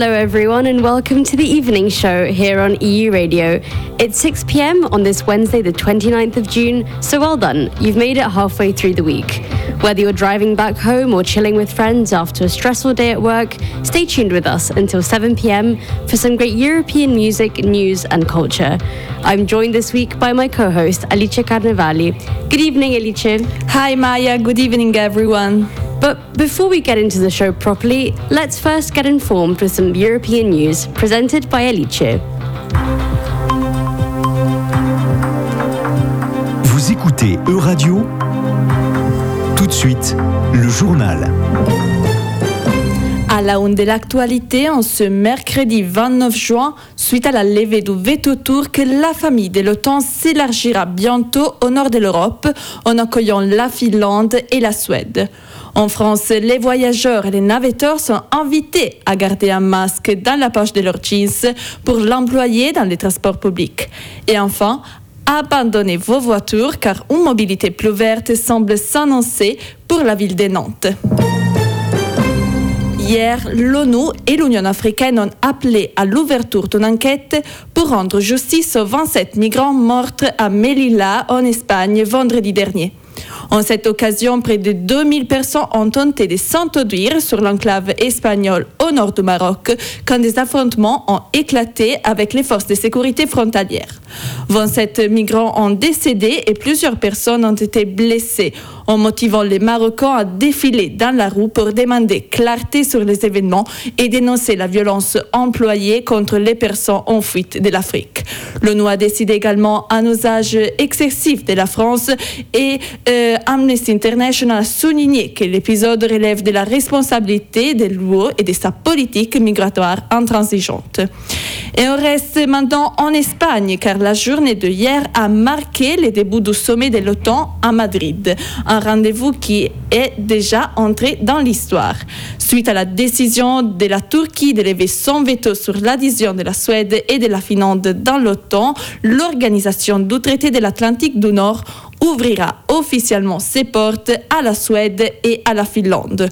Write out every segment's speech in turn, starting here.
Hello, everyone, and welcome to the evening show here on EU Radio. It's 6 pm on this Wednesday, the 29th of June, so well done. You've made it halfway through the week. Whether you're driving back home or chilling with friends after a stressful day at work, stay tuned with us until 7 pm for some great European music, news, and culture. I'm joined this week by my co host, Alice Carnevali. Good evening, Alice. Hi, Maya. Good evening, everyone. But before we get into the show properly, let's first get informed with some European news presented by Alice. Vous écoutez E-Radio Tout de suite, le journal. À la une de l'actualité, en ce mercredi 29 juin, suite à la levée du veto turc, la famille de l'OTAN s'élargira bientôt au nord de l'Europe en accueillant la Finlande et la Suède. En France, les voyageurs et les navetteurs sont invités à garder un masque dans la poche de leurs jeans pour l'employer dans les transports publics. Et enfin, abandonnez vos voitures car une mobilité plus verte semble s'annoncer pour la ville de Nantes. Hier, l'ONU et l'Union africaine ont appelé à l'ouverture d'une enquête pour rendre justice aux 27 migrants morts à Melilla, en Espagne, vendredi dernier. En cette occasion, près de 2000 personnes ont tenté de s'introduire sur l'enclave espagnole au nord du Maroc quand des affrontements ont éclaté avec les forces de sécurité frontalières. 27 migrants ont décédé et plusieurs personnes ont été blessées en motivant les Marocains à défiler dans la rue pour demander clarté sur les événements et dénoncer la violence employée contre les personnes en fuite de l'Afrique. L'ONU a décidé également un usage excessif de la France et euh, Amnesty International a souligné que l'épisode relève de la responsabilité de l'UE et de sa politique migratoire intransigeante. Et on reste maintenant en Espagne car la journée de hier a marqué le début du sommet de l'OTAN à Madrid, rendez-vous qui est déjà entré dans l'histoire. Suite à la décision de la Turquie de lever son veto sur l'adhésion de la Suède et de la Finlande dans l'OTAN, l'organisation du traité de l'Atlantique du Nord ouvrira officiellement ses portes à la Suède et à la Finlande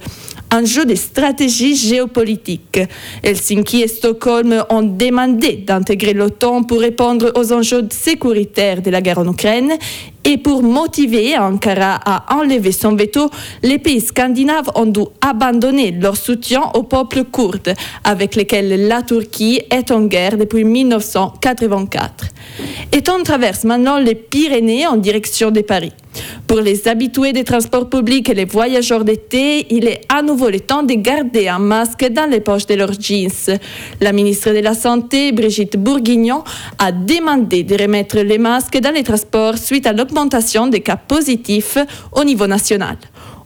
un jeu de stratégie géopolitique. Helsinki et Stockholm ont demandé d'intégrer l'OTAN pour répondre aux enjeux sécuritaires de la guerre en Ukraine et pour motiver Ankara à enlever son veto, les pays scandinaves ont dû abandonner leur soutien au peuple kurde, avec lequel la Turquie est en guerre depuis 1984. Et on traverse maintenant les Pyrénées en direction de Paris. Pour les habitués des transports publics et les voyageurs d'été, il est à nouveau le temps de garder un masque dans les poches de leurs jeans. La ministre de la Santé, Brigitte Bourguignon, a demandé de remettre les masques dans les transports suite à l'augmentation des cas positifs au niveau national.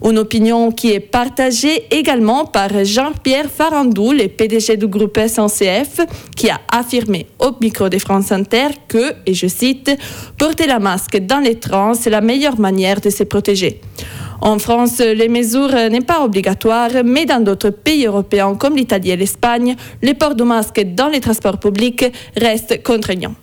Une opinion qui est partagée également par Jean-Pierre Farandou, le PDG du groupe SNCF, qui a affirmé au micro de France Inter que, et je cite, porter la masque dans les trains, c'est la meilleure manière de se protéger. En France, les mesures n'est pas obligatoire, mais dans d'autres pays européens comme l'Italie et l'Espagne, le port du masque dans les transports publics reste contraignant.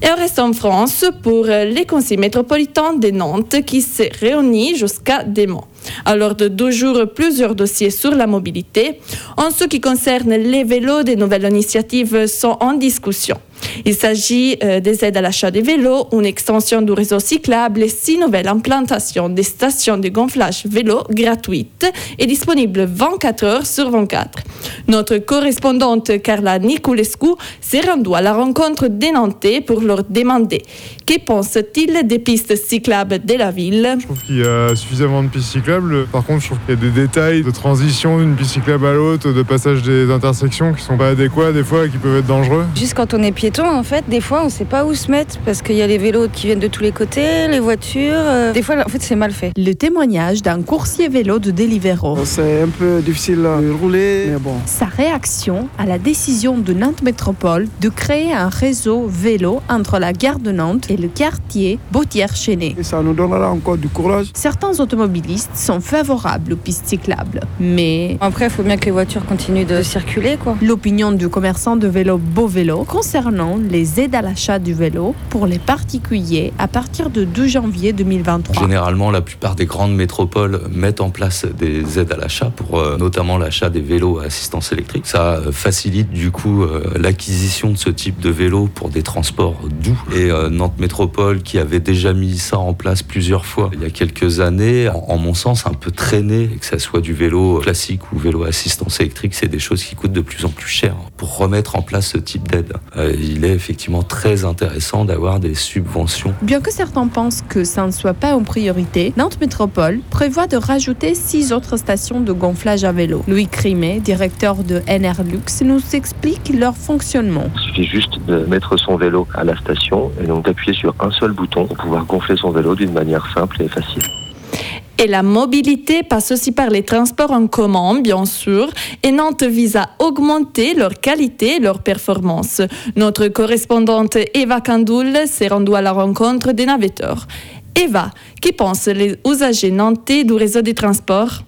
Et on reste en France pour les conseils métropolitains de Nantes qui se réunissent jusqu'à demain. Alors, de deux jours, plusieurs dossiers sur la mobilité. En ce qui concerne les vélos, des nouvelles initiatives sont en discussion. Il s'agit euh, des aides à l'achat des vélos, une extension du réseau cyclable et six nouvelles implantations des stations de gonflage vélo gratuites et disponibles 24 heures sur 24. Notre correspondante Carla Niculescu s'est rendue à la rencontre des Nantais pour leur demander que pensent-ils des pistes cyclables de la ville? Je trouve qu'il y a suffisamment de pistes cyclables. Par contre, je trouve qu'il y a des détails de transition d'une piste cyclable à l'autre, de passage des intersections qui sont pas adéquats des fois et qui peuvent être dangereux. Juste quand on est piéton, en fait, des fois, on sait pas où se mettre parce qu'il y a les vélos qui viennent de tous les côtés, les voitures. euh, Des fois, en fait, c'est mal fait. Le témoignage d'un coursier vélo de Deliveroo. C'est un peu difficile de rouler, mais bon. Sa réaction à la décision de Nantes Métropole de créer un réseau vélo entre la gare de Nantes et le quartier Bautière-Chénet. Et ça nous donnera encore du courage. Certains automobilistes sont favorables aux pistes cyclables. Mais Après, il faut bien que les voitures continuent de circuler, quoi. l'opinion du commerçant de vélo Beau Vélo concernant les aides à l'achat du vélo pour les particuliers à partir de 2 janvier 2023. Généralement, la plupart des grandes métropoles mettent en place des aides à l'achat pour euh, notamment l'achat des vélos à assistance électrique. Ça euh, facilite du coup euh, l'acquisition de ce type de vélo pour des transports doux. Et euh, Nantes Métropole, qui avait déjà mis ça en place plusieurs fois il y a quelques années, en, en mon sens un peu traîné, que ça soit du vélo classique ou vélo assistance électrique, c'est des choses qui coûtent de plus en plus cher. Pour remettre en place ce type d'aide, euh, il est effectivement très intéressant d'avoir des subventions Bien que certains pensent que ça ne soit pas en priorité, Nantes Métropole prévoit de rajouter six autres stations de gonflage à vélo. Louis Crimet, directeur de NR Lux, nous explique leur fonctionnement. Il suffit juste de mettre son vélo à la station et donc d'appuyer sur un seul bouton pour pouvoir gonfler son vélo d'une manière simple et facile. Et la mobilité passe aussi par les transports en commun, bien sûr, et Nantes vise à augmenter leur qualité et leur performance. Notre correspondante Eva Candoul s'est rendue à la rencontre des navetteurs. Eva, qui pensent les usagers nantais du réseau des transports?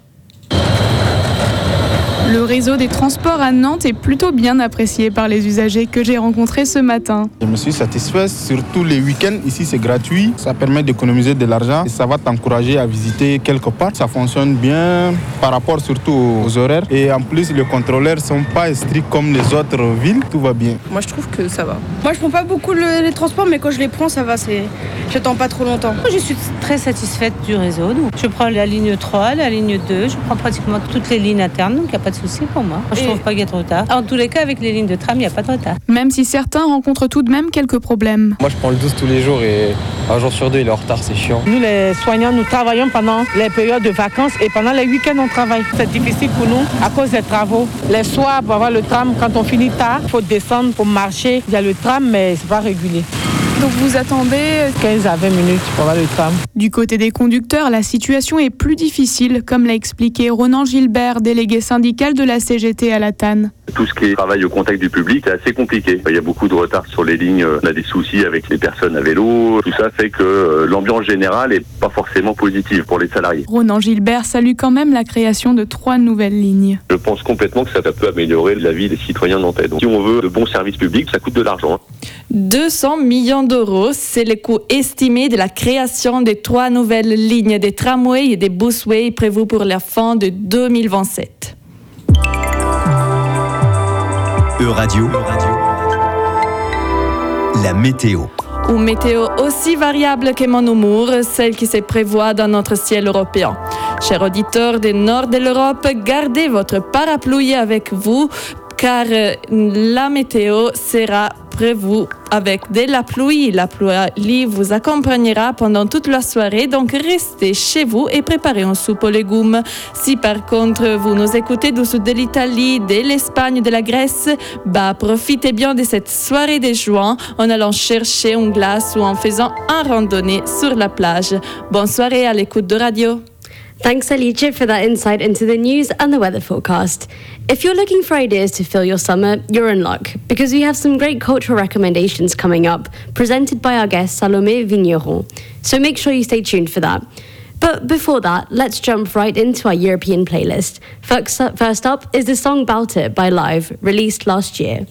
Le réseau des transports à Nantes est plutôt bien apprécié par les usagers que j'ai rencontrés ce matin. Je me suis satisfait, surtout les week-ends. Ici, c'est gratuit. Ça permet d'économiser de l'argent et ça va t'encourager à visiter quelque part. Ça fonctionne bien par rapport surtout aux horaires. Et en plus, les contrôleurs ne sont pas stricts comme les autres villes. Tout va bien. Moi, je trouve que ça va. Moi, je prends pas beaucoup le- les transports, mais quand je les prends, ça va. C'est, j'attends pas trop longtemps. Je suis très satisfaite du réseau. donc je prends la ligne 3, la ligne 2, je prends pratiquement toutes les lignes internes, donc il n'y a pas de souci pour moi. Je Et- trouve pas qu'il y a trop tard. En tous les cas, avec les lignes de tram, il n'y a pas de retard. Même si certains rencontrent tout de même quelques problèmes. Moi, je prends le 12 tous les jours et un jour sur deux, il est en retard, c'est chiant. Nous, les soignants, nous travaillons pendant les périodes de vacances et pendant les week-ends, on travaille. C'est difficile pour nous à cause des travaux. Les soirs, pour avoir le tram, quand on finit tard, il faut descendre pour marcher. Il y a le tram, mais c'est pas régulier. Donc vous attendez 15 à 20 minutes pour le tram. Du côté des conducteurs, la situation est plus difficile, comme l'a expliqué Ronan Gilbert, délégué syndical de la CGT à la TAN. Tout ce qui est travail au contact du public, c'est assez compliqué. Il y a beaucoup de retard sur les lignes, on a des soucis avec les personnes à vélo. Tout ça fait que euh, l'ambiance générale est pas forcément positive pour les salariés. Ronan Gilbert salue quand même la création de trois nouvelles lignes. Je pense complètement que ça peut améliorer la vie des citoyens nantais. Donc, si on veut de bons services publics, ça coûte de l'argent. hein. 200 millions d'euros, c'est le coût estimé de la création des trois nouvelles lignes des tramways et des busways prévues pour la fin de 2027. Euradio, la météo. Une météo aussi variable que mon humour, celle qui se prévoit dans notre ciel européen. Chers auditeurs du nord de l'Europe, gardez votre parapluie avec vous car euh, la météo sera prévue avec de la pluie. La pluie vous accompagnera pendant toute la soirée, donc restez chez vous et préparez une soupe aux légumes. Si par contre vous nous écoutez du sud de l'Italie, de l'Espagne, de la Grèce, bah profitez bien de cette soirée de juin en allant chercher une glace ou en faisant un randonnée sur la plage. Bonne soirée à l'écoute de radio. Thanks, Alicia, for that insight into the news and the weather forecast. If you're looking for ideas to fill your summer, you're in luck because we have some great cultural recommendations coming up, presented by our guest Salome Vigneron. So make sure you stay tuned for that. But before that, let's jump right into our European playlist. First up, is the song Bout It by Live, released last year.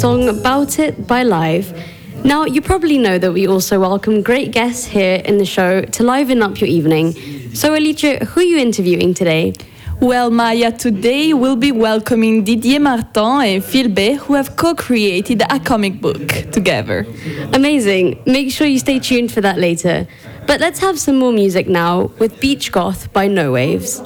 Song About It by Live. Now, you probably know that we also welcome great guests here in the show to liven up your evening. So, Alicia, who are you interviewing today? Well, Maya, today we'll be welcoming Didier Martin and Phil Bay, who have co created a comic book together. Amazing. Make sure you stay tuned for that later. But let's have some more music now with Beach Goth by No Waves.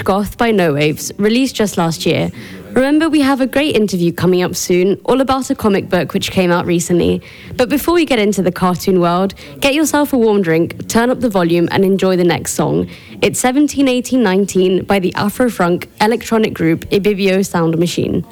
Beach Goth by No Waves, released just last year. Remember, we have a great interview coming up soon, all about a comic book which came out recently. But before we get into the cartoon world, get yourself a warm drink, turn up the volume, and enjoy the next song. It's 17, 18, 19 by the Afro Funk electronic group Ibibio Sound Machine.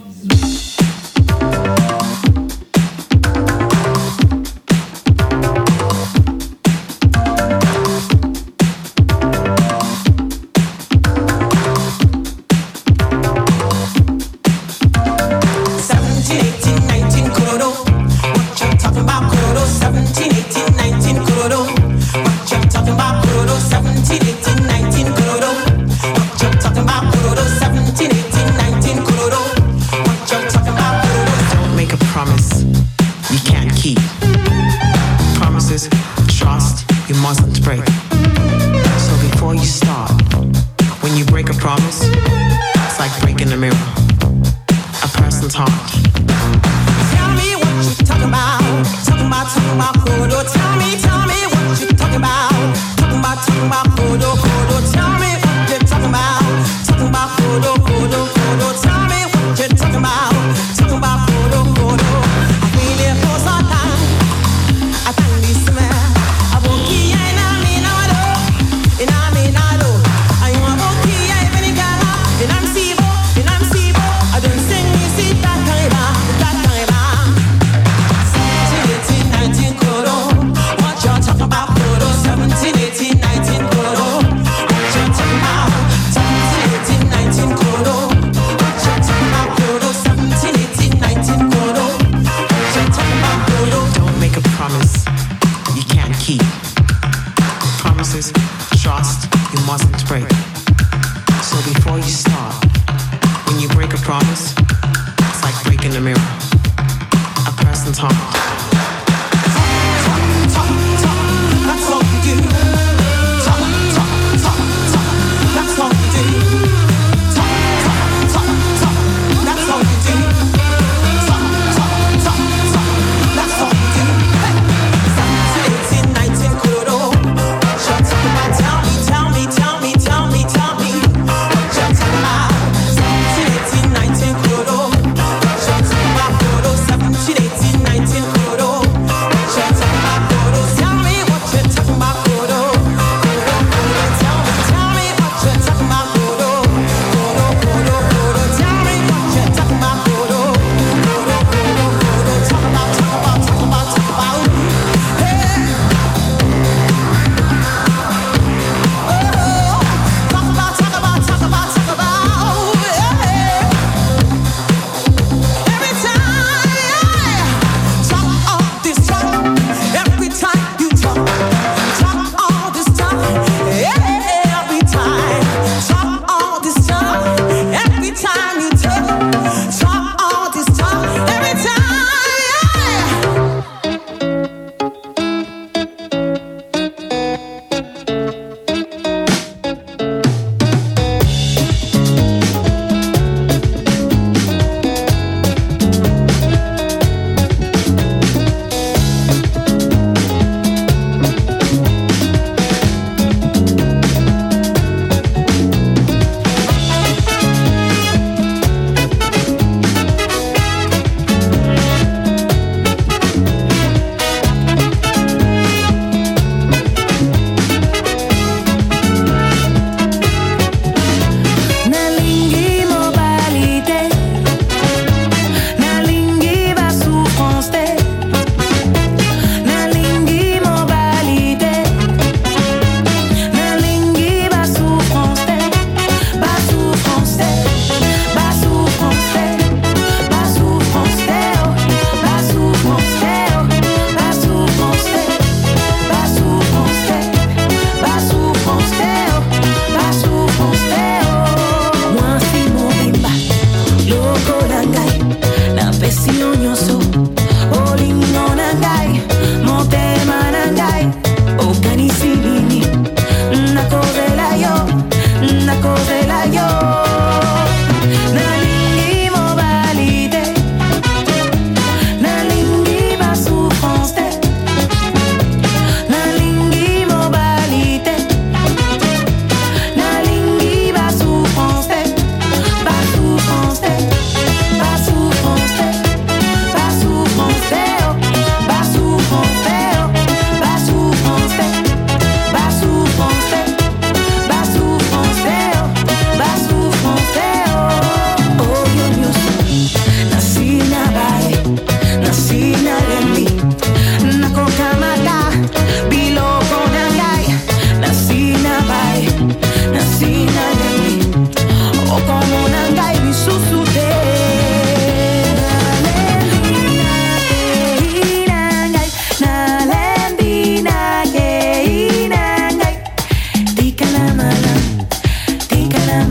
You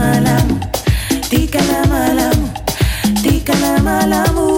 malam, tika la malam, tika la malam, malam.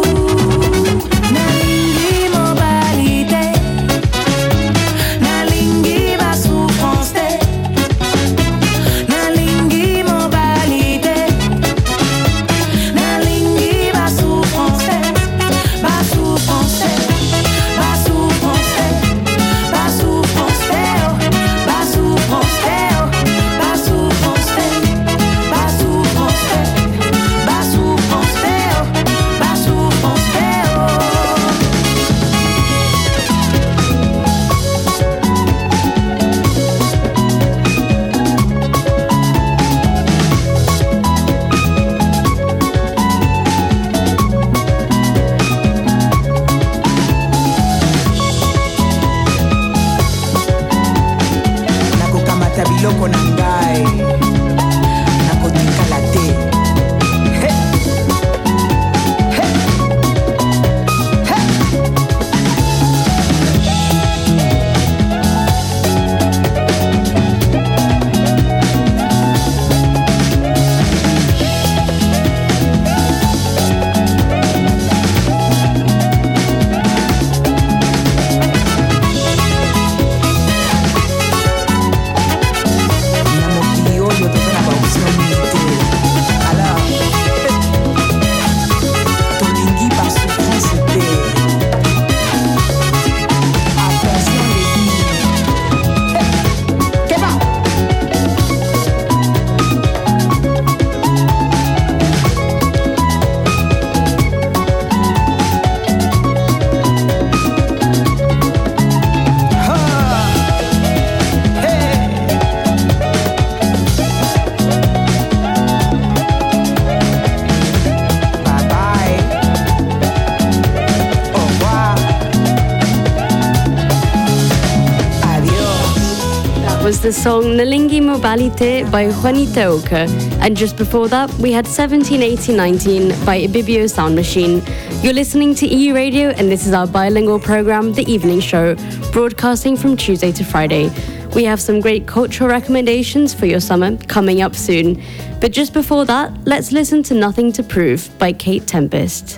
The song Nalingi Mobalite by Juanita Oka. And just before that, we had 171819 by Ibibio Sound Machine. You're listening to EU Radio, and this is our bilingual program, The Evening Show, broadcasting from Tuesday to Friday. We have some great cultural recommendations for your summer coming up soon. But just before that, let's listen to Nothing to Prove by Kate Tempest.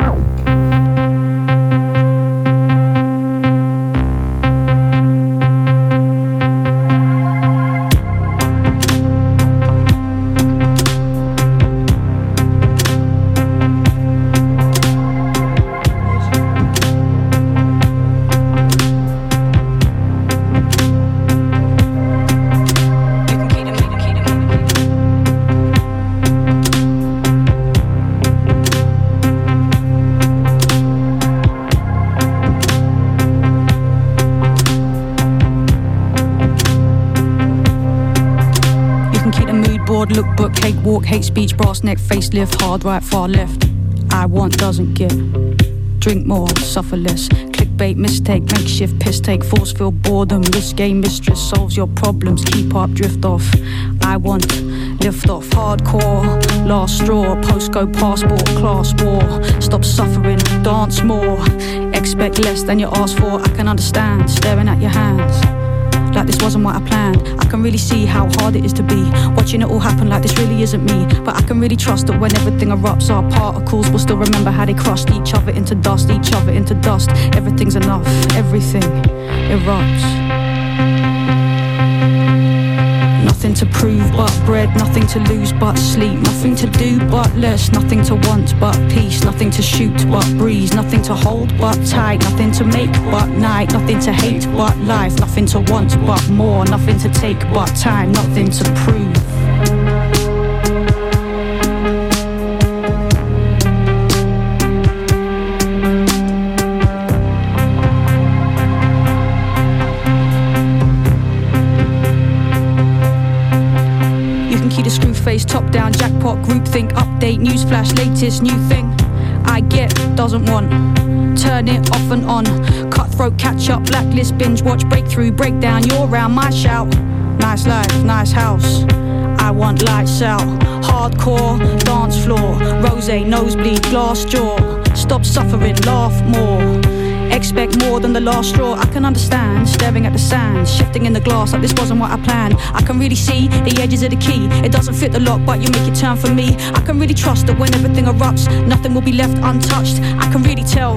Hate speech, brass neck, facelift, hard right, far left. I want doesn't get. Drink more, suffer less. Clickbait, mistake, makeshift, piss take, force feel boredom. This game mistress solves your problems. Keep up, drift off. I want lift off, hardcore, last straw, postcode, passport, class war. Stop suffering, dance more. Expect less than you asked for. I can understand, staring at your hands like this wasn't what I planned. I can really see how hard it is to be. Watching it all happen like this really isn't me. But I can really trust that when everything erupts, our particles will still remember how they crushed each other into dust, each other into dust. Everything's enough, everything erupts. Nothing to prove but bread, nothing to lose but sleep, nothing to do but less, nothing to want but peace, nothing to shoot but breeze, nothing to hold but tight, nothing to make but night, nothing to hate but life, nothing to want but more, nothing to take but time, nothing to prove. Face, top down, jackpot, groupthink, update, newsflash, latest new thing. I get, doesn't want. Turn it off and on. Cutthroat, catch up, blacklist, binge, watch, breakthrough, breakdown. You're round my shout. Nice life, nice house. I want lights out. Hardcore, dance floor. Rose, nosebleed, glass jaw. Stop suffering, laugh more. Expect more than the last straw. I can understand. Staring at the sand, shifting in the glass like this wasn't what I planned. I can really see the edges of the key. It doesn't fit the lock, but you make it turn for me. I can really trust that when everything erupts, nothing will be left untouched. I can really tell,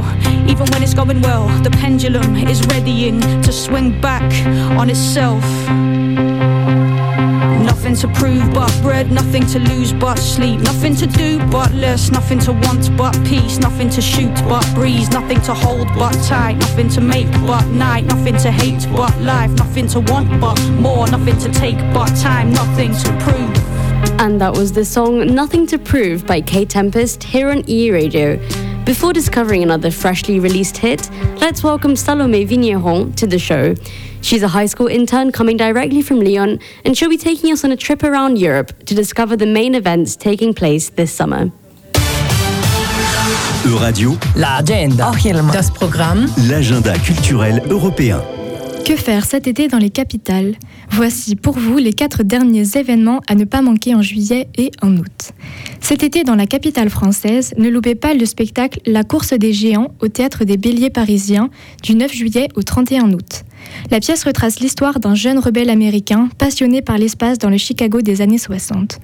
even when it's going well, the pendulum is readying to swing back on itself. Nothing to prove but bread, nothing to lose but sleep, nothing to do but less, nothing to want but peace, nothing to shoot but breeze, nothing to hold but tight, nothing to make but night, nothing to hate but life, nothing to want but more, nothing to take but time, nothing to prove. And that was the song Nothing to Prove by Kate Tempest here on EU Radio. Before discovering another freshly released hit, let's welcome Salome Vigneron to the show. She's a high school intern coming directly from Lyon, and she'll be taking us on a trip around Europe to discover the main events taking place this summer. Euradio, L'agenda. Das Programm. l'agenda culturel européen. Que faire cet été dans les capitales? Voici pour vous les quatre derniers événements à ne pas manquer en juillet et en août. Cet été dans la capitale française, ne loupez pas le spectacle La course des géants au théâtre des Béliers parisiens du 9 juillet au 31 août. La pièce retrace l'histoire d'un jeune rebelle américain passionné par l'espace dans le Chicago des années 60.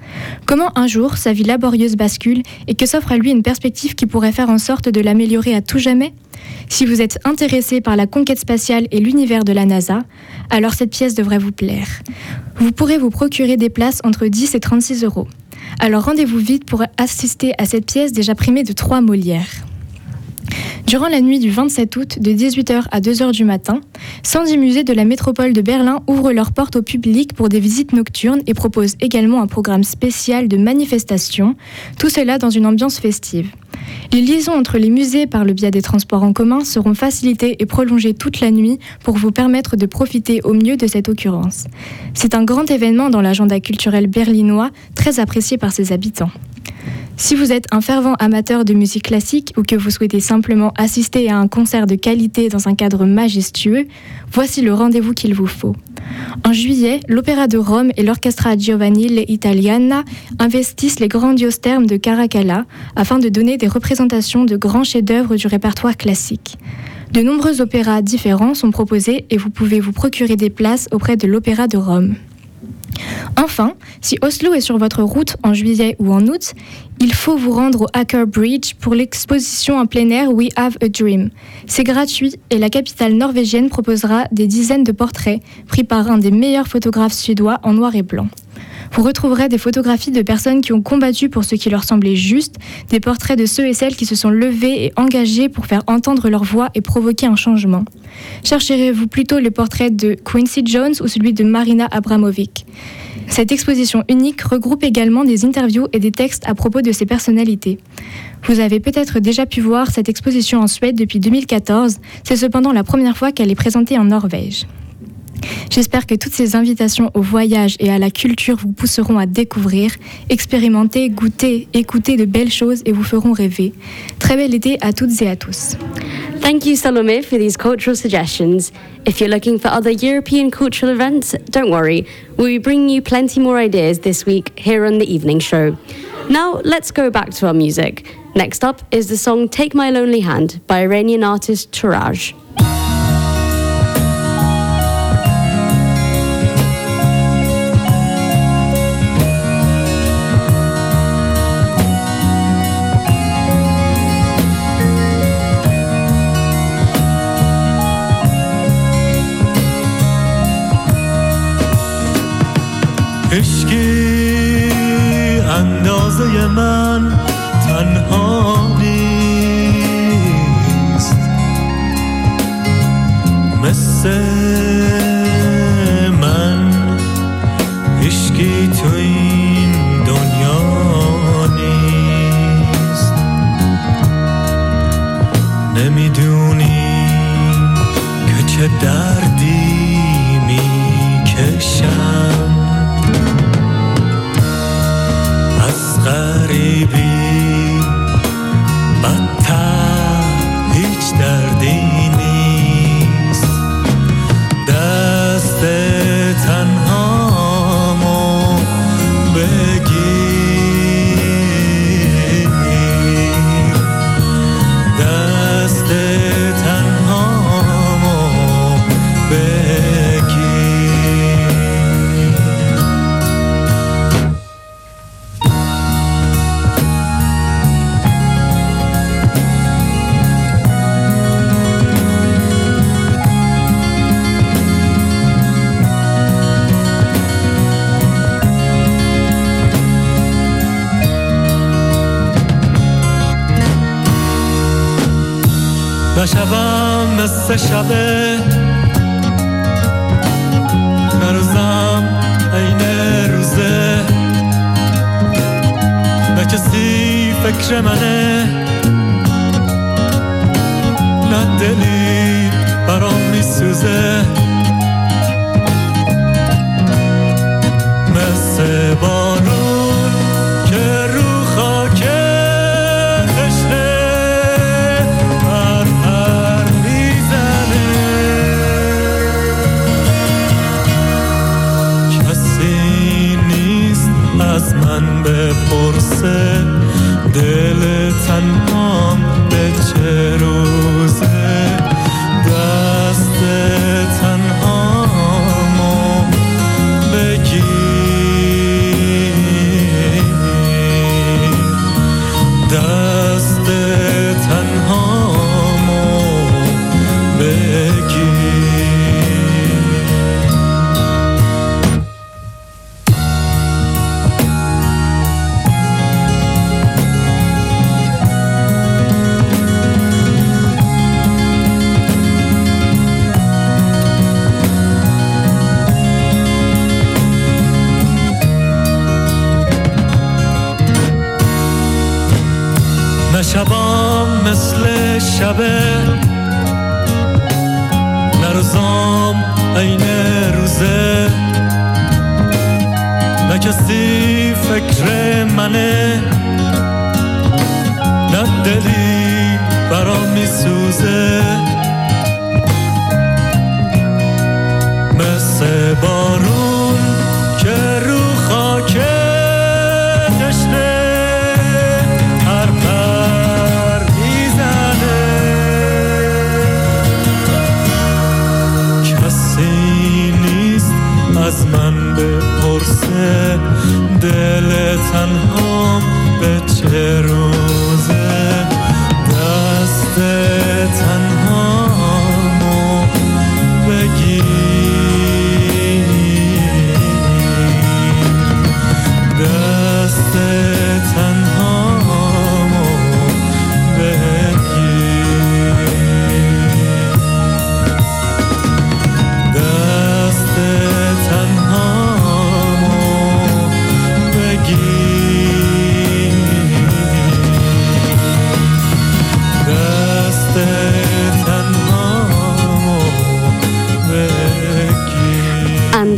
Comment un jour sa vie laborieuse bascule et que s'offre à lui une perspective qui pourrait faire en sorte de l'améliorer à tout jamais? Si vous êtes intéressé par la conquête spatiale et l'univers de la NASA, alors cette pièce devrait vous plaire. Vous pourrez vous procurer des places entre 10 et 36 euros. Alors rendez-vous vite pour assister à cette pièce déjà primée de 3 Molières. Durant la nuit du 27 août, de 18h à 2h du matin, 110 musées de la métropole de Berlin ouvrent leurs portes au public pour des visites nocturnes et proposent également un programme spécial de manifestations, tout cela dans une ambiance festive. Les liaisons entre les musées par le biais des transports en commun seront facilitées et prolongées toute la nuit pour vous permettre de profiter au mieux de cette occurrence. C'est un grand événement dans l'agenda culturel berlinois, très apprécié par ses habitants. Si vous êtes un fervent amateur de musique classique ou que vous souhaitez simplement assister à un concert de qualité dans un cadre majestueux, voici le rendez-vous qu'il vous faut. En juillet, l'Opéra de Rome et l'Orchestra Giovanile Italiana investissent les grandioses termes de Caracalla afin de donner des représentations de grands chefs-d'œuvre du répertoire classique. De nombreux opéras différents sont proposés et vous pouvez vous procurer des places auprès de l'Opéra de Rome. Enfin, si Oslo est sur votre route en juillet ou en août, il faut vous rendre au Aker Bridge pour l'exposition en plein air We Have a Dream. C'est gratuit et la capitale norvégienne proposera des dizaines de portraits pris par un des meilleurs photographes suédois en noir et blanc. Vous retrouverez des photographies de personnes qui ont combattu pour ce qui leur semblait juste, des portraits de ceux et celles qui se sont levés et engagés pour faire entendre leur voix et provoquer un changement. Chercherez-vous plutôt le portrait de Quincy Jones ou celui de Marina Abramovic? Cette exposition unique regroupe également des interviews et des textes à propos de ces personnalités. Vous avez peut-être déjà pu voir cette exposition en Suède depuis 2014, c'est cependant la première fois qu'elle est présentée en Norvège. J'espère que toutes ces invitations au voyage et à la culture vous pousseront à découvrir, expérimenter, goûter, écouter de belles choses et vous feront rêver. Très bel été à toutes et à tous. Thank you, Salome, for these cultural suggestions. If you're looking for other European cultural events, don't worry. We'll be bringing you plenty more ideas this week here on the evening show. Now, let's go back to our music. Next up is the song Take My Lonely Hand by Iranian artist Touraj. عشقی اندازه من تنها نیست. مثل من عشقی تو این دنیا نیست. نمی‌دونی که چه دردی می‌کشم. be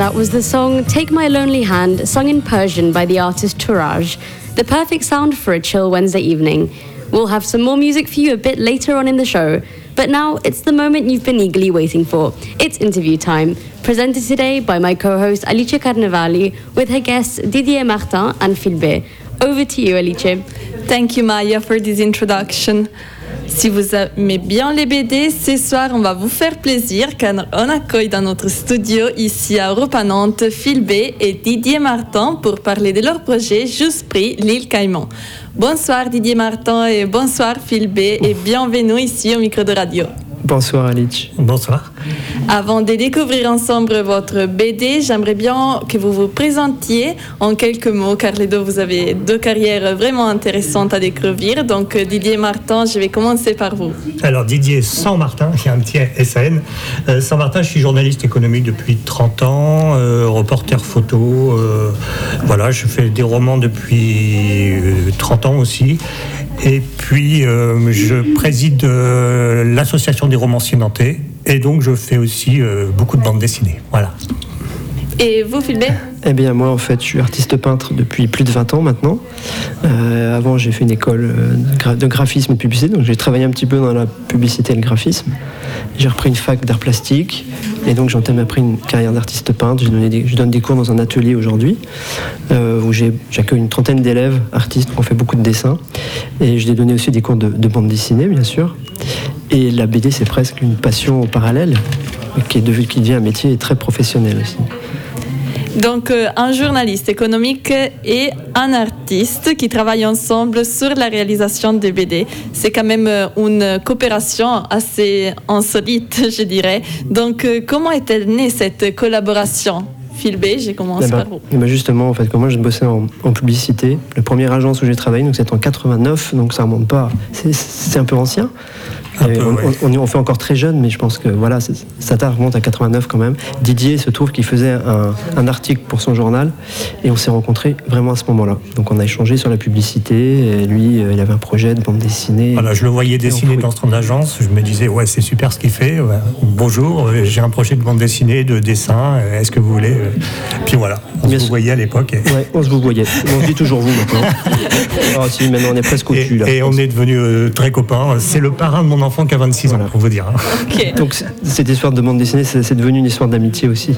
that was the song Take My Lonely Hand, sung in Persian by the artist Touraj. The perfect sound for a chill Wednesday evening. We'll have some more music for you a bit later on in the show. But now it's the moment you've been eagerly waiting for. It's interview time. Presented today by my co host Alice Carnevali with her guests Didier Martin and Philbé. Over to you, Alice. Thank you, Maya, for this introduction. Si vous aimez bien les BD, ce soir, on va vous faire plaisir car on accueille dans notre studio ici à Europe à Nantes Philbé et Didier Martin pour parler de leur projet Juste Prix l'île Caïman. Bonsoir Didier Martin et bonsoir Philbé et bienvenue ici au micro de radio. Bonsoir Alice. Bonsoir. Avant de découvrir ensemble votre BD, j'aimerais bien que vous vous présentiez en quelques mots, car les deux, vous avez deux carrières vraiment intéressantes à découvrir. Donc, euh, Didier Martin, je vais commencer par vous. Alors Didier San Martin, il y a un petit SAN. Euh, San Martin, je suis journaliste économique depuis 30 ans, euh, reporter photo. euh, voilà, je fais des romans depuis euh, 30 ans aussi. Et puis, euh, je préside euh, l'association des romanciers nantais. Et donc, je fais aussi euh, beaucoup de bandes dessinées. Voilà. Et vous, Philbé Eh bien moi en fait je suis artiste peintre depuis plus de 20 ans maintenant. Euh, avant j'ai fait une école euh, de, gra- de graphisme et publicité, donc j'ai travaillé un petit peu dans la publicité et le graphisme. J'ai repris une fac d'art plastique et donc j'entame après une carrière d'artiste peintre. Je donne des cours dans un atelier aujourd'hui euh, où j'accueille une trentaine d'élèves artistes qui ont fait beaucoup de dessins et je l'ai donné aussi des cours de, de bande dessinée bien sûr. Et la BD c'est presque une passion au parallèle qui est devenu qui devient un métier très professionnel aussi. Donc, euh, un journaliste économique et un artiste qui travaillent ensemble sur la réalisation des BD. C'est quand même euh, une coopération assez insolite, je dirais. Donc, euh, comment est-elle née cette collaboration? Philbé, je commence Eh ben, par vous. eh ben justement, en fait, quand moi je bossais en, en publicité, la première agence où j'ai travaillé, donc c'était en 89, donc ça remonte pas, c'est- c'est un peu ancien. On, on- on fait encore très jeune, mais je pense que voilà, tard remonte à 89 quand même. Didier se trouve qu'il faisait un, un article pour son journal et on s'est rencontrés vraiment à ce moment-là. Donc on a échangé sur la publicité. Et lui, euh, il avait un projet de bande dessinée. Voilà, je le voyais dessiner dans son agence. Je me disais, ouais, c'est super ce qu'il fait. Ouais, Bonjour, euh, j'ai un projet de bande dessinée, de dessin. euh, Est-ce que vous voulez Puis voilà, on se voyait à l'époque. et- Ouais, on se vous voyait. On se dit toujours vous maintenant. Ah si, maintenant on est presque au-dessus là. Et on est devenus euh, très copains. C'est le parrain de mon enfant qui a 26 ans, pour vous dire. hein. Donc cette histoire de bande dessinée, c'est c'est devenu une histoire d'amitié aussi,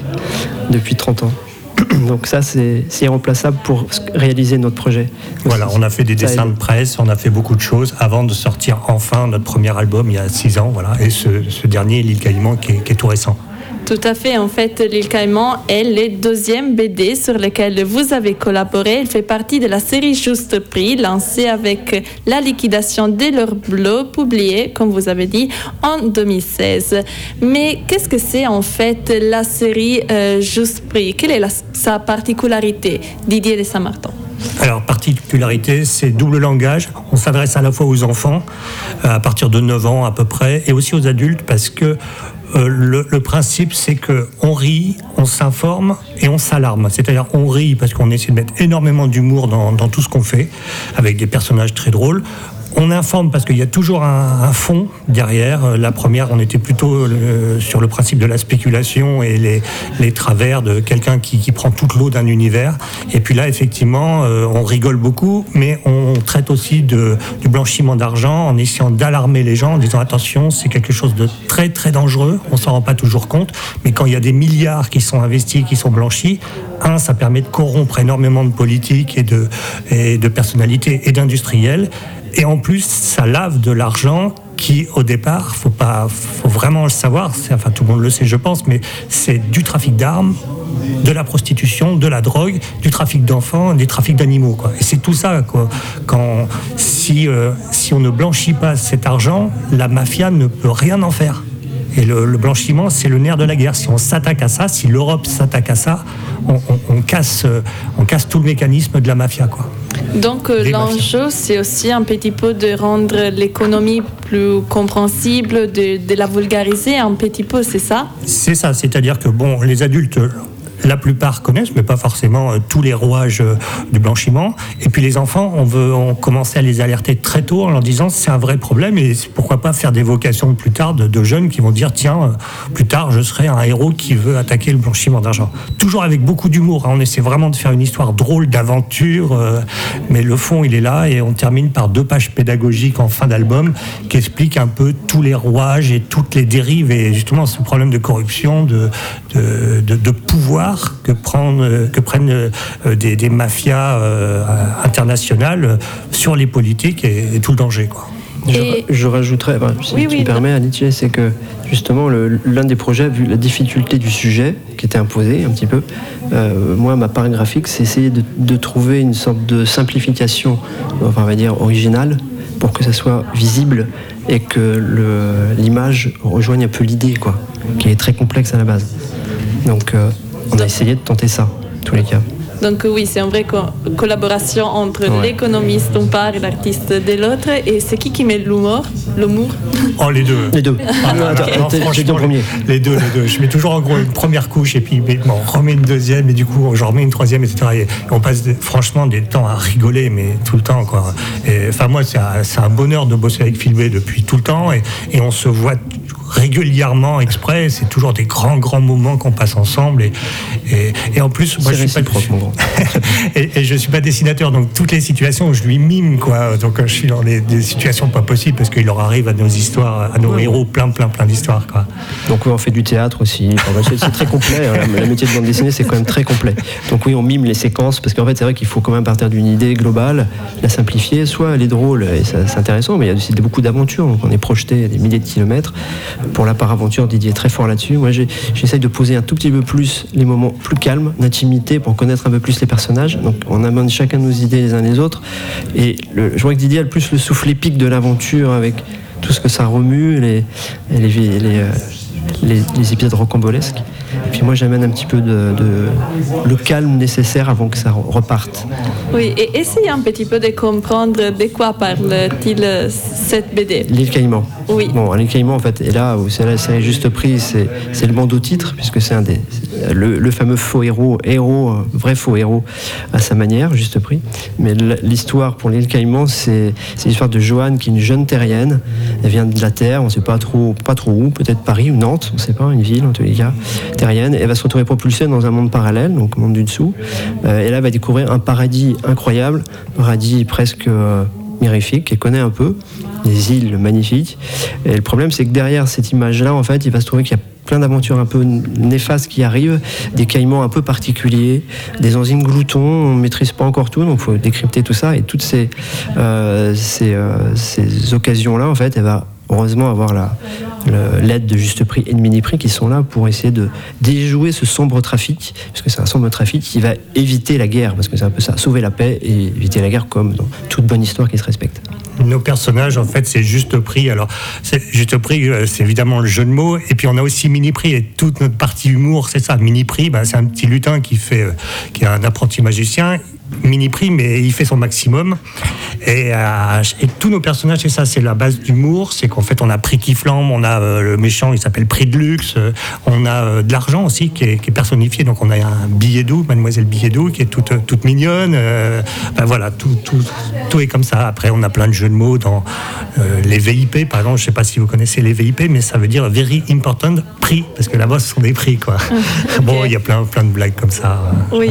depuis 30 ans. Donc ça, c'est irremplaçable pour réaliser notre projet. Voilà, on a fait des dessins de presse, on a fait beaucoup de choses avant de sortir enfin notre premier album il y a 6 ans. Voilà, et ce, ce dernier, L'île Caïman, qui est, qui est tout récent. Tout à fait. En fait, L'île Caïman est le deuxième BD sur lequel vous avez collaboré. Il fait partie de la série Juste Prix, lancée avec la liquidation de leur bleu, publié, comme vous avez dit, en 2016. Mais qu'est-ce que c'est en fait la série euh, Juste Prix? Quelle est sa particularité? Didier de Saint-Martin. Alors, particularité, c'est double langage. On s'adresse à la fois aux enfants, à partir de 9 ans à peu près, et aussi aux adultes, parce que euh, le, principe, c'est que on rit, on s'informe et on s'alarme. C'est-à-dire, on rit parce qu'on essaie de mettre énormément d'humour dans tout ce qu'on fait, avec des personnages très drôles. On informe parce qu'il y a toujours un, fond derrière. Euh, La première, on était plutôt euh, sur le principe de la spéculation et les, les travers de quelqu'un qui, qui prend toute l'eau d'un univers. Et puis là, effectivement, euh, on rigole beaucoup, mais on traite aussi de, du blanchiment d'argent en essayant d'alarmer les gens en disant attention, c'est quelque chose de très très dangereux. On s'en rend pas toujours compte, mais quand il y a des milliards qui sont investis, qui sont blanchis, un, ça permet de corrompre énormément de politiques et de, et de personnalités et d'industriels. Et en plus, ça lave de l'argent qui, au départ, faut pas, faut vraiment le savoir. Enfin, tout le monde le sait, je pense, mais c'est du trafic d'armes, de la prostitution, de la drogue, du trafic d'enfants, du trafic d'animaux. Et c'est tout ça. Quoi. Quand, si, euh, si on ne blanchit pas cet argent, la mafia ne peut rien en faire. Et le, le blanchiment, c'est le nerf de la guerre. Si on s'attaque à ça, si l'Europe s'attaque à ça, on, on- on casse, euh, on casse tout le mécanisme de la mafia. Quoi. Donc euh, l'enjeu, c'est aussi un petit peu de rendre l'économie plus compréhensible, de, de la vulgariser un petit peu, c'est ça? C'est ça, c'est-à-dire que bon, les adultes, la plupart connaissent, mais pas forcément euh, tous les rouages euh, du blanchiment. Et puis les enfants, on veut, on commençait à les alerter très tôt en leur disant c'est un vrai problème et pourquoi pas faire des vocations plus tard de, jeunes qui vont dire tiens, euh, plus tard je serai un héros qui veut attaquer le blanchiment d'argent. Toujours avec beaucoup d'humour. hein. On essaie vraiment de faire une histoire drôle d'aventure, mais le fond il est là et on termine par deux pages pédagogiques en fin d'album qui expliquent un peu tous les rouages et toutes les dérives et justement ce problème de corruption, de- de pouvoir que, prennent, euh, que prennent euh, des, des mafias euh, internationales sur les politiques et, et tout le danger. Quoi. Je, je rajouterais, enfin, si Oui, tu oui, me permets, Anitié, c'est que justement, l'un des projets, vu la difficulté du sujet qui était imposé un petit peu, euh, moi, ma part graphique, c'est essayer de, de trouver une sorte de simplification, enfin, on va dire, originale, pour que ça soit visible et que l'image rejoigne un peu l'idée, quoi, qui est très complexe à la base. Donc, euh, on a essayé de tenter ça, en tous les cas. Donc oui, c'est une vraie co- collaboration entre Ouais. l'économiste d'une part et l'artiste de l'autre. Et c'est qui qui met l'humour L'humour? Oh, les deux. Les deux. Ah, non, Attends, non, franchement. Les, les deux, les deux. Je mets toujours en gros une première couche et puis mais, bon, on remet une deuxième et du coup j'en remets une troisième, etc. Et on passe franchement des temps à rigoler, mais tout le temps quoi. Et enfin moi c'est un, c'est un bonheur de bosser avec Philbé depuis tout le temps et, et on se voit régulièrement exprès. C'est toujours des grands grands moments qu'on passe ensemble et, et, et en plus moi je suis pas et, et je suis pas dessinateur, donc toutes les situations, je lui mime, quoi. Donc euh, je suis dans des, des situations pas possibles parce qu'il leur arrive à nos histoires, à nos héros, plein, plein, plein d'histoires, quoi. Donc oui, on fait du théâtre aussi. Enfin, bah, c'est très complet. hein. Le métier de bande dessinée, c'est quand même très complet. Donc oui, on mime les séquences parce qu'en fait, c'est vrai qu'il faut quand même partir d'une idée globale, la simplifier. Soit elle est drôle et c'est intéressant, mais il y a aussi beaucoup d'aventures. Donc on est projeté à des milliers de kilomètres. Pour la part aventure, Didier est très fort là-dessus. Moi, j'essaye de poser un tout petit peu plus les moments plus calmes, d'intimité, pour connaître un peu plus les personnages. Donc on amène chacun nos idées les uns les autres. Et le- je vois que Didier a le plus le souffle épique de l'aventure avec tout ce que ça remue, les, les, euh, épisodes rocambolesques. Puis moi j'amène un petit peu de, de- le calme nécessaire avant que ça re- reparte. Oui, et essayez un petit peu de comprendre de quoi parle-t-il cette BD. L'île Caïman. Oui. Bon, l'île Caïman en fait, et là où c'est la juste pris, c'est le bandeau titre, puisque c'est un des le, le fameux faux héros, héros, euh, vrai faux héros à sa manière, juste pris. Mais l'histoire pour l'île Caïman, c'est c'est l'histoire de Joanne qui est une jeune terrienne. Elle vient de la Terre, on ne sait pas trop, pas trop où, peut-être Paris ou Nantes, on ne sait pas, une ville en tous les cas, terrienne. Elle va se retrouver propulsée dans un monde parallèle, donc monde du dessous. Euh, et là, elle va découvrir un paradis incroyable, paradis presque euh, mirifique, qu'elle connaît un peu, des îles magnifiques. Et le problème, c'est que derrière cette image-là, en fait, il va se trouver qu'il y a plein d'aventures un peu néfastes qui arrivent, des caïmans un peu particuliers, des enzymes gloutons, on ne maîtrise pas encore tout, donc il faut décrypter tout ça. Et toutes ces, euh, euh, ces occasions-là, en fait, elle va heureusement avoir l'aide de Juste Prix et de Mini Prix qui sont là pour essayer de déjouer ce sombre trafic, parce que c'est un sombre trafic qui va éviter la guerre, parce que c'est un peu ça, sauver la paix et éviter la guerre comme dans toute bonne histoire qui se respecte. Nos personnages, en fait, c'est juste prix. Alors, juste prix, euh, c'est évidemment le jeu de mots. Et puis, on a aussi mini prix. Et toute notre partie humour, c'est ça. Mini prix, bah, c'est un petit lutin qui fait, euh, qui est un apprenti magicien. Mini prix, mais il fait son maximum. Et, euh, et tous nos personnages, c'est ça, c'est la base d'humour, c'est qu'en fait on a Prix qui flambe, on a euh, le méchant, il s'appelle Prix de luxe, euh, on a de l'argent aussi qui est, qui est personnifié, donc on a un billet doux, Mademoiselle Billet doux, qui est toute, toute mignonne. ben voilà, tout, tout, tout est comme ça. Après, on a plein de jeux de mots dans les VIP, par exemple, je sais pas si vous connaissez les VIP, mais ça veut dire Very Important Prix, parce que là-bas ce sont des prix, quoi. Bon, il y a plein, plein de blagues comme ça. Oui.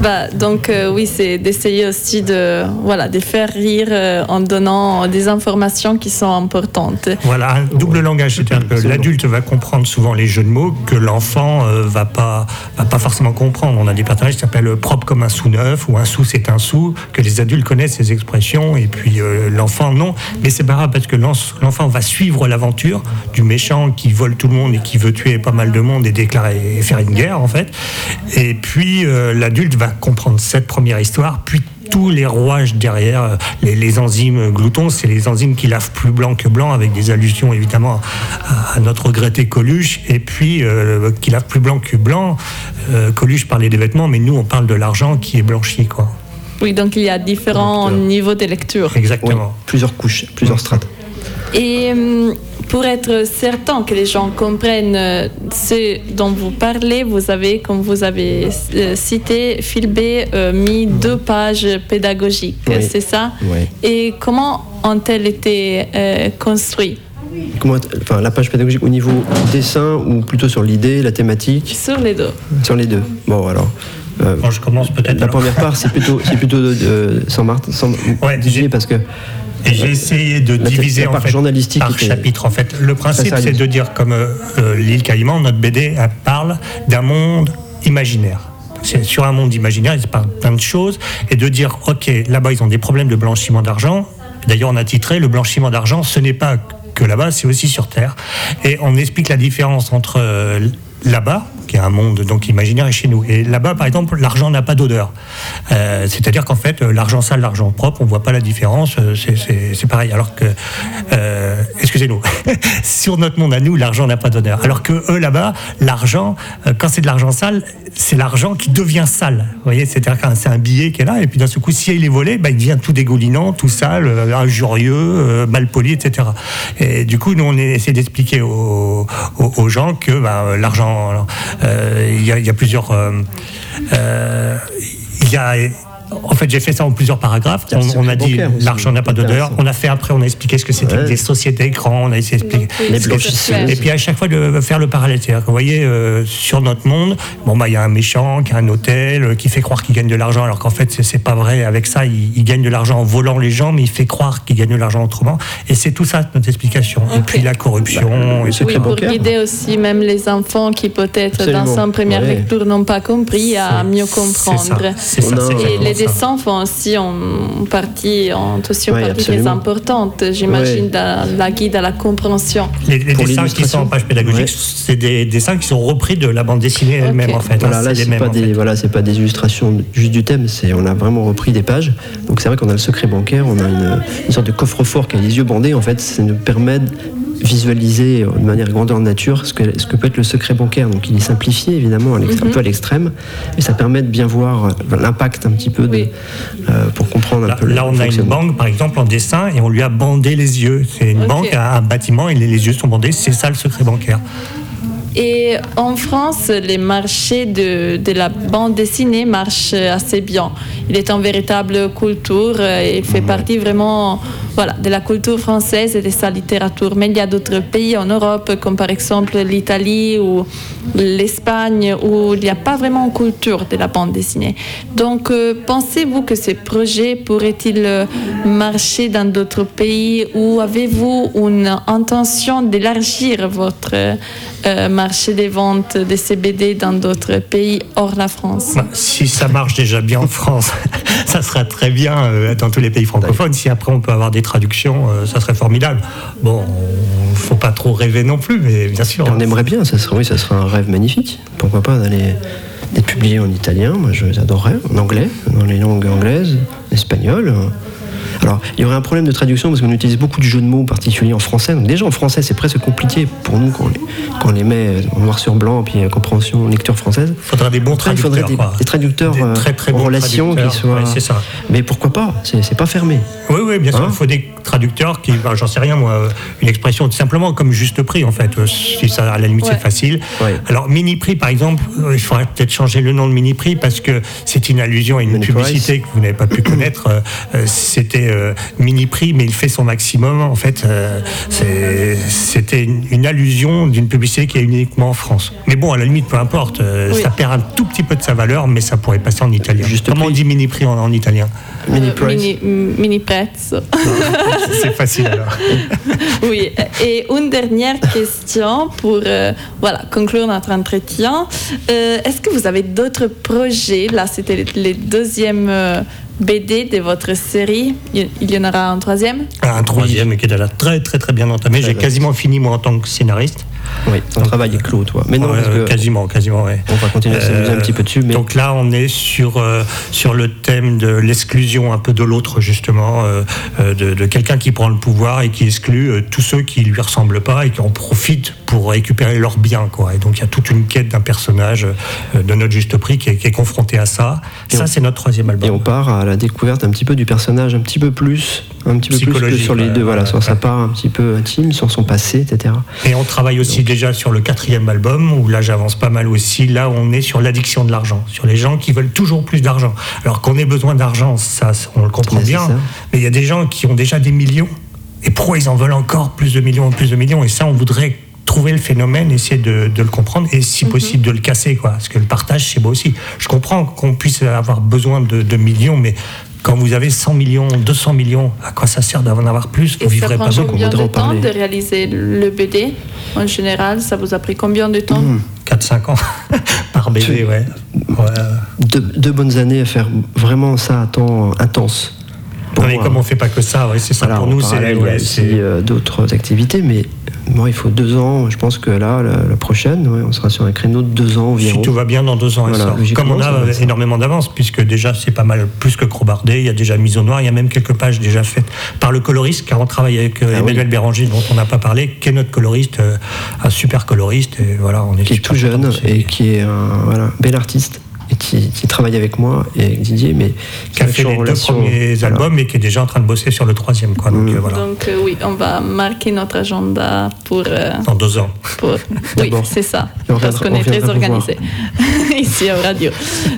Bah, donc euh, oui, c'est d'essayer aussi de, voilà, de faire rire euh, en donnant des informations qui sont importantes. Voilà, un double langage, c'est-à-dire que l'adulte va comprendre souvent les jeux de mots que l'enfant euh, va pas va pas forcément comprendre. On a des personnages qui s'appellent propre comme un sou neuf ou un sou c'est un sou, que les adultes connaissent ces expressions et puis euh, l'enfant non. Mais c'est pas grave parce que l'en- l'enfant va suivre l'aventure du méchant qui vole tout le monde et qui veut tuer pas mal de monde et déclarer et faire une guerre en fait. Et puis euh, l'adulte va comprendre cette première histoire, puis tous les rouages derrière, euh, les, les enzymes gloutons, c'est les enzymes qui lavent plus blanc que blanc, avec des allusions évidemment à, notre regretté Coluche, et puis euh, qui lave plus blanc que blanc. Euh, Coluche parlait des vêtements, mais nous on parle de l'argent qui est blanchi, quoi. Oui, donc il y a différents niveaux de lecture. Exactement. Plusieurs couches, plusieurs strates. Et hum, pour être certain que les gens comprennent euh, ce dont vous parlez, vous avez, comme vous avez euh, cité, Philbé euh, mis deux pages pédagogiques, Oui. c'est ça Ouais. Et comment ont-elles été euh, construites? Comment, enfin, la page pédagogique au niveau dessin ou plutôt sur l'idée, la thématique? Sur les deux. Sur les deux. Bon, alors. euh, je commence peut-être. La première part, c'est plutôt, c'est plutôt de, de- sans Martin, sans diviser parce que. Et j'ai essayé de diviser en fait, journalistique par chapitre. En fait, le principe, c'est de dire, comme euh, euh, l'île Caïman, notre BD elle parle d'un monde imaginaire. C'est sur un monde imaginaire, il se parle plein de choses, et de dire, ok, là-bas, ils ont des problèmes de blanchiment d'argent. D'ailleurs, on a titré le blanchiment d'argent, ce n'est pas que là-bas, c'est aussi sur Terre. Et on explique la différence entre euh, là-bas, qui est un monde donc imaginaire, et chez nous. Et là-bas, par exemple, l'argent n'a pas d'odeur. Euh, C'est-à-dire qu'en fait, euh, l'argent sale, l'argent propre, on voit pas la différence. euh, c'est- pareil. Alors que, excusez-nous, sur notre monde à nous, l'argent n'a pas d'odeur. Alors que eux là-bas, l'argent, quand c'est de l'argent sale, c'est l'argent qui devient sale. Vous voyez, c'est-à-dire c'est un billet qui est là, et puis d'un seul coup, si il est volé, bah, il devient tout dégoulinant, tout sale, injurieux, mal poli, etc. Et du coup, nous, on essaie d'expliquer aux, gens que bah, l'argent, il y, y a plusieurs. euh, euh, il y a. En fait, j'ai fait ça en plusieurs paragraphes. On, on a dit l'argent n'a pas d'odeur. On a fait après, on a expliqué ce que c'était Ouais. des sociétés écrans. On a essayé d'expliquer. Et puis à chaque fois de faire le parallèle. C'est-à-dire que vous voyez, euh, sur notre monde, bon bah il y a un méchant qui a un hôtel, euh, qui fait croire qu'il gagne de l'argent, alors qu'en fait c'est- pas vrai. Avec ça, il, il gagne de l'argent en volant les gens, mais il fait croire qu'il gagne de l'argent autrement. Et c'est tout ça notre explication. Et puis la corruption. et Oui, pour guider aussi même les enfants qui peut-être dans sa première Ouais. lecture n'ont pas compris à mieux comprendre. C'est ça, c'est Et exactement les font aussi en partie, ont aussi une Ouais, partie très importante, j'imagine, Ouais. dans la guide à la compréhension. Les, dessins qui sont en page pédagogique, c'est des dessins qui sont repris de la bande dessinée elle-même en fait. Voilà, hein, là, c'est pas en fait. des, voilà, c'est pas des illustrations juste du thème, c'est on a vraiment repris des pages. Donc c'est vrai qu'on a le secret bancaire, on a une, une sorte de coffre-fort qui a les yeux bandés. En fait, ça nous permet de visualiser de manière grandeur nature ce que, ce que peut être le secret bancaire. Donc il est simplifié évidemment, Mhm. un peu à l'extrême, et ça permet de bien voir euh, l'impact un petit peu de, euh, pour comprendre un Là, peu le là, on a une banque, par exemple, en dessin, et on lui a bandé les yeux. C'est une banque, un bâtiment, et les, les yeux sont bandés. C'est ça le secret bancaire. Et en France, les marchés de, de la bande dessinée marchent assez bien. Il est une véritable culture, euh, il fait partie vraiment voilà, de la culture française et de sa littérature. Mais il y a d'autres pays en Europe, comme par exemple l'Italie ou l'Espagne, où il n'y a pas vraiment une culture de la bande dessinée. Donc, euh, pensez-vous que ces projets pourraient-ils marcher dans d'autres pays ou avez-vous une intention d'élargir votre euh, marché des ventes de CBD dans d'autres pays hors la France? Bah, Si ça marche déjà bien en France, ça sera très bien euh, dans tous les pays francophones. Si après on peut avoir des traductions, euh, ça serait formidable. Bon, faut pas trop rêver non plus, mais bien sûr. On aimerait bien, ça serait, oui, ça serait un rêve magnifique. Pourquoi pas d'aller d'être publié en italien, moi je- j'adorerais, en anglais, dans les langues anglaises, espagnol. Alors il y aurait un problème de traduction parce qu'on utilise beaucoup de jeux de mots particuliers en français. Donc déjà en français, c'est presque compliqué pour nous quand on les, quand on les met en noir sur blanc, puis euh, compréhension, lecture française. Il faudrait des bons Après, il traducteurs. faudrait des, des traducteurs Des euh, très, très en bons relation qui soient. Ouais, c'est ça. Mais pourquoi pas? C'est pas fermé. Oui, oui, bien sûr. Hein il faut des traducteurs qui, ben, j'en sais rien, moi, euh, une expression tout simplement comme juste prix, en fait. Si ça, à la limite, Ouais. c'est facile. Alors, mini prix, par exemple, il faudrait peut-être changer le nom de mini prix parce que c'est une allusion à une Mini publicité que vous n'avez pas pu connaître. C'était euh, mini prix, mais il fait son maximum. En fait, euh, c'était une, une allusion d'une publicité qui est uniquement en France. Mais bon, à la limite, peu importe. euh, Oui. Ça perd un tout petit peu de sa valeur, mais ça pourrait passer en italien. Comment on dit mini prix en, en italien Mini Euh, mini, mini prezzo. C'est facile alors. Oui, et une dernière question pour euh, voilà, conclure notre entretien. Euh, Est-ce que vous avez d'autres projets? Là, c'était le, le deuxième euh, BD de votre série. Il y en aura un troisième? Un troisième qui est déjà très très très bien entamé. J'ai quasiment fini moi en tant que scénariste. Oui, ton travail est clos, toi. Mais non, Ouais, parce que quasiment, quasiment, ouais. on va continuer à s'amuser un petit peu dessus. Mais Donc là, on est sur, euh, sur le thème de l'exclusion un peu de l'autre, justement, euh, euh, de, de quelqu'un qui prend le pouvoir et qui exclut euh, tous ceux qui lui ressemblent pas et qui en profitent pour récupérer leurs biens. Quoi. Et donc il y a toute une quête d'un personnage euh, de notre juste prix qui est, qui est confronté à ça. Et ça, c'est notre troisième album. Et on part à la découverte un petit peu du personnage, un petit peu plus, un petit peu plus que sur les deux, voilà, sur sa part un petit peu intime, sur son passé, etc. Et on travaille aussi déjà sur le quatrième album, où là j'avance pas mal aussi. Là, on est sur l'addiction de l'argent, sur les gens qui veulent toujours plus d'argent. Alors qu'on ait besoin d'argent, ça, on le comprend bien. ça. Mais il y a des gens qui ont déjà des millions. Et pourquoi ils en veulent encore plus de millions, plus de millions? Et ça, on voudrait trouver le phénomène, essayer de, de le comprendre et si possible de le casser, quoi. Parce que le partage, c'est beau aussi. Je comprends qu'on puisse avoir besoin de, de millions, mais quand vous avez 100 millions, 200 millions, à quoi ça sert d'en avoir plus Vous vivrez pas bien. combien de temps de réaliser le BD En général, ça vous a pris combien de temps 4-5 ans par BD, ouais. Ouais. Deux, deux bonnes années à faire vraiment ça à temps intense. Non, mais comme on fait pas que ça, ouais, c'est ça. Voilà, pour nous, c'est il y a aussi euh, d'autres activités, mais moi, il faut deux ans. Je pense que là, la, la prochaine, ouais, on sera sur un créneau de deux ans environ. Si tout va bien, dans deux ans, elle Voilà, sort. Comme on a énormément d'avance, puisque déjà c'est pas mal plus que crobardé, il y a déjà mise au noir, il y a même quelques pages déjà faites par le coloriste, car on travaille avec euh, Ah Emmanuel Béranger, dont on n'a pas parlé, qui est notre coloriste, euh, un super coloriste, et voilà, on est qui est tout jeune et qui est un voilà, bel artiste qui, qui travaille avec moi et avec Didier, mais qui a fait les deux relation, premiers voilà. albums et qui est déjà en train de bosser sur le troisième, quoi. Donc euh, voilà, Donc euh, oui, on va marquer notre agenda pour... euh, dans deux ans. pour- Oui, c'est ça. Parce qu'on on est très organisé ici à radio.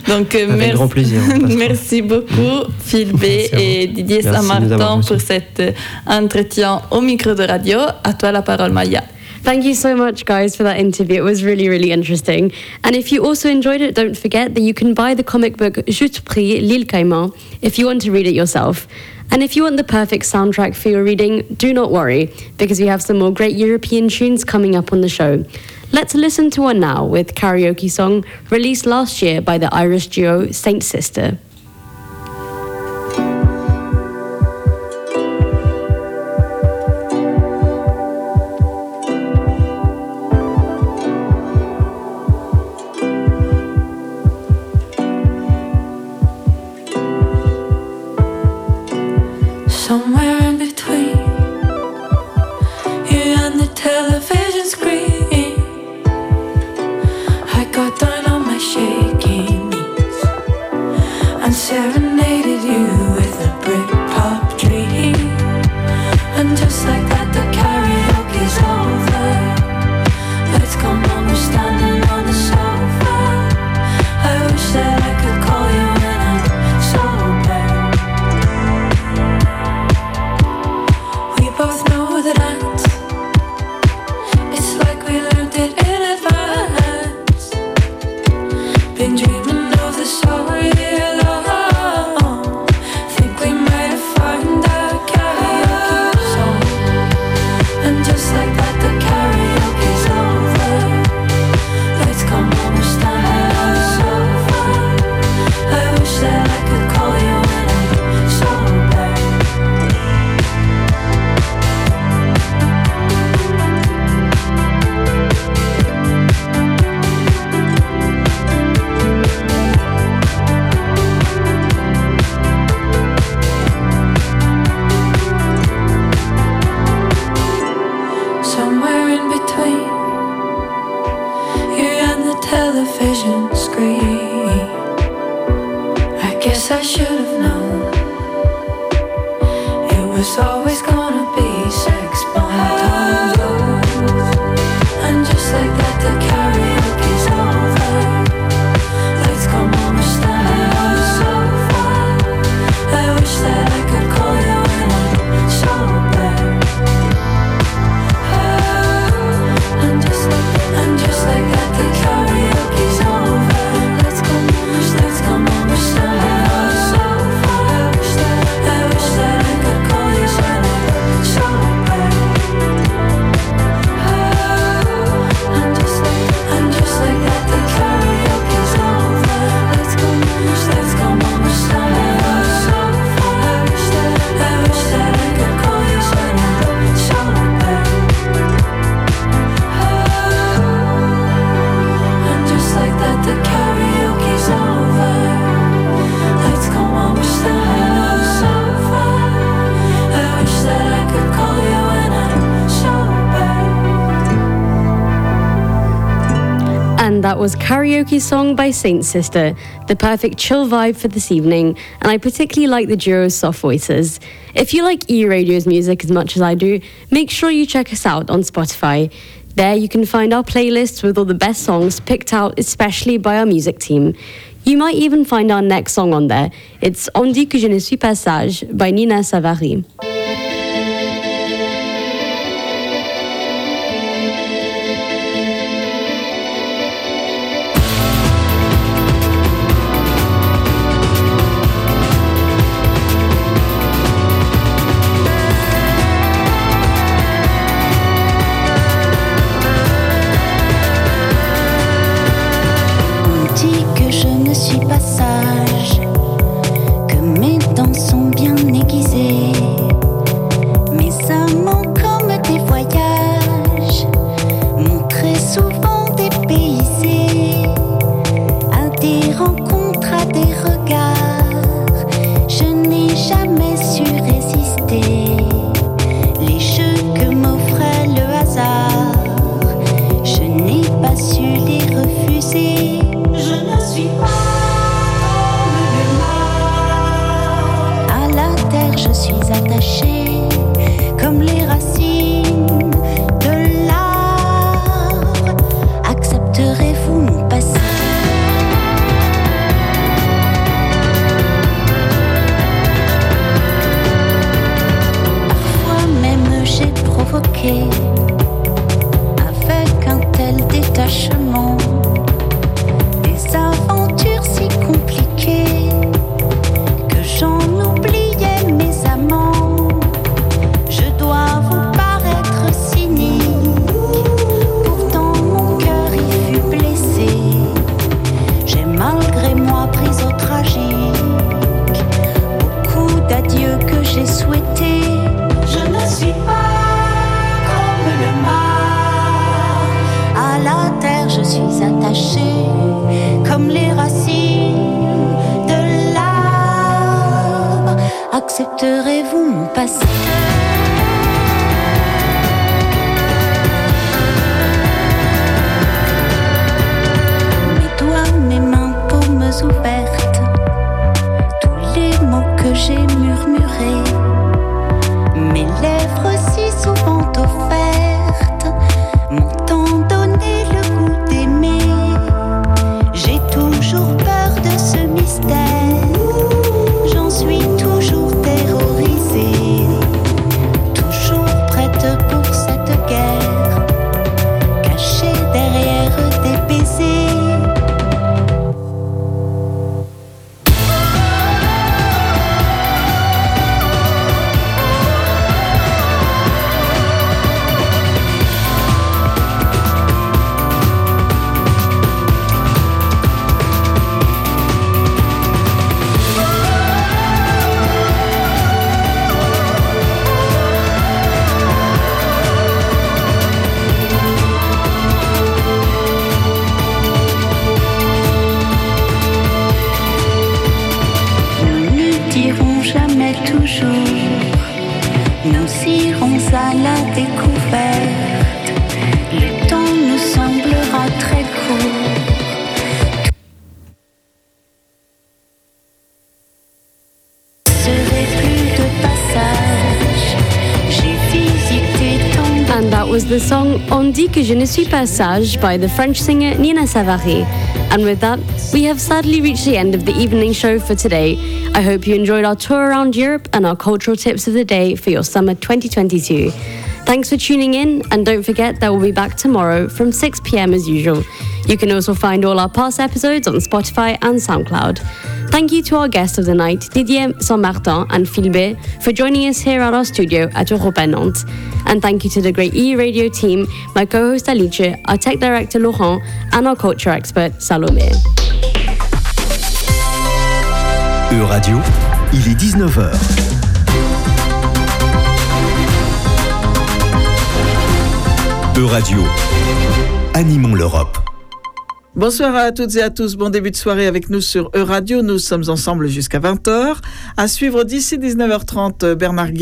Donc, euh, Avec merci, grand plaisir, merci beaucoup, Phil B et Didier Saint-Martin pour cet euh, entretien au micro de radio. À toi la parole, Maya. Thank you so much, guys, for that interview. It was really, really interesting. And if you also enjoyed it, don't forget that you can buy the comic book Juste Pris, L'île Caïman, if you want to read it yourself. And if you want the perfect soundtrack for your reading, do not worry, because we have some more great European tunes coming up on the show. Let's listen to one now with karaoke song released last year by the Irish duo Saint Sister. Somewhere was Karaoke Song by Saint Sister, the perfect chill vibe for this evening, and I particularly like the duo's soft voices. If you like E Radio's music as much as I do, make sure you check us out on Spotify. There you can find our playlists with all the best songs picked out especially by our music team. You might even find our next song on there. It's On dit que je ne suis pas sage by Nina Savary. Que je ne suis pas sage by the French singer Nina Savary. And with that, we have sadly reached the end of the evening show for today. I hope you enjoyed our tour around Europe and our cultural tips of the day for your summer 2022. Thanks for tuning in, and don't forget that we'll be back tomorrow from 6 pm as usual. You can also find all our past episodes on Spotify and SoundCloud. Thank you to our guests of the night, Didier Saint-Martin and Philbé, for joining us here at our studio at Europa Nantes. And thank you to the great E Radio team, my co host Alice, our tech director Laurent, and our culture expert Salomé. E-Radio, il est 19h. E-Radio, animons l'Europe. Bonsoir à toutes et à tous. Bon début de soirée avec nous sur E-Radio. Nous sommes ensemble jusqu'à 20h. À suivre d'ici 19h30, Bernard Guetta.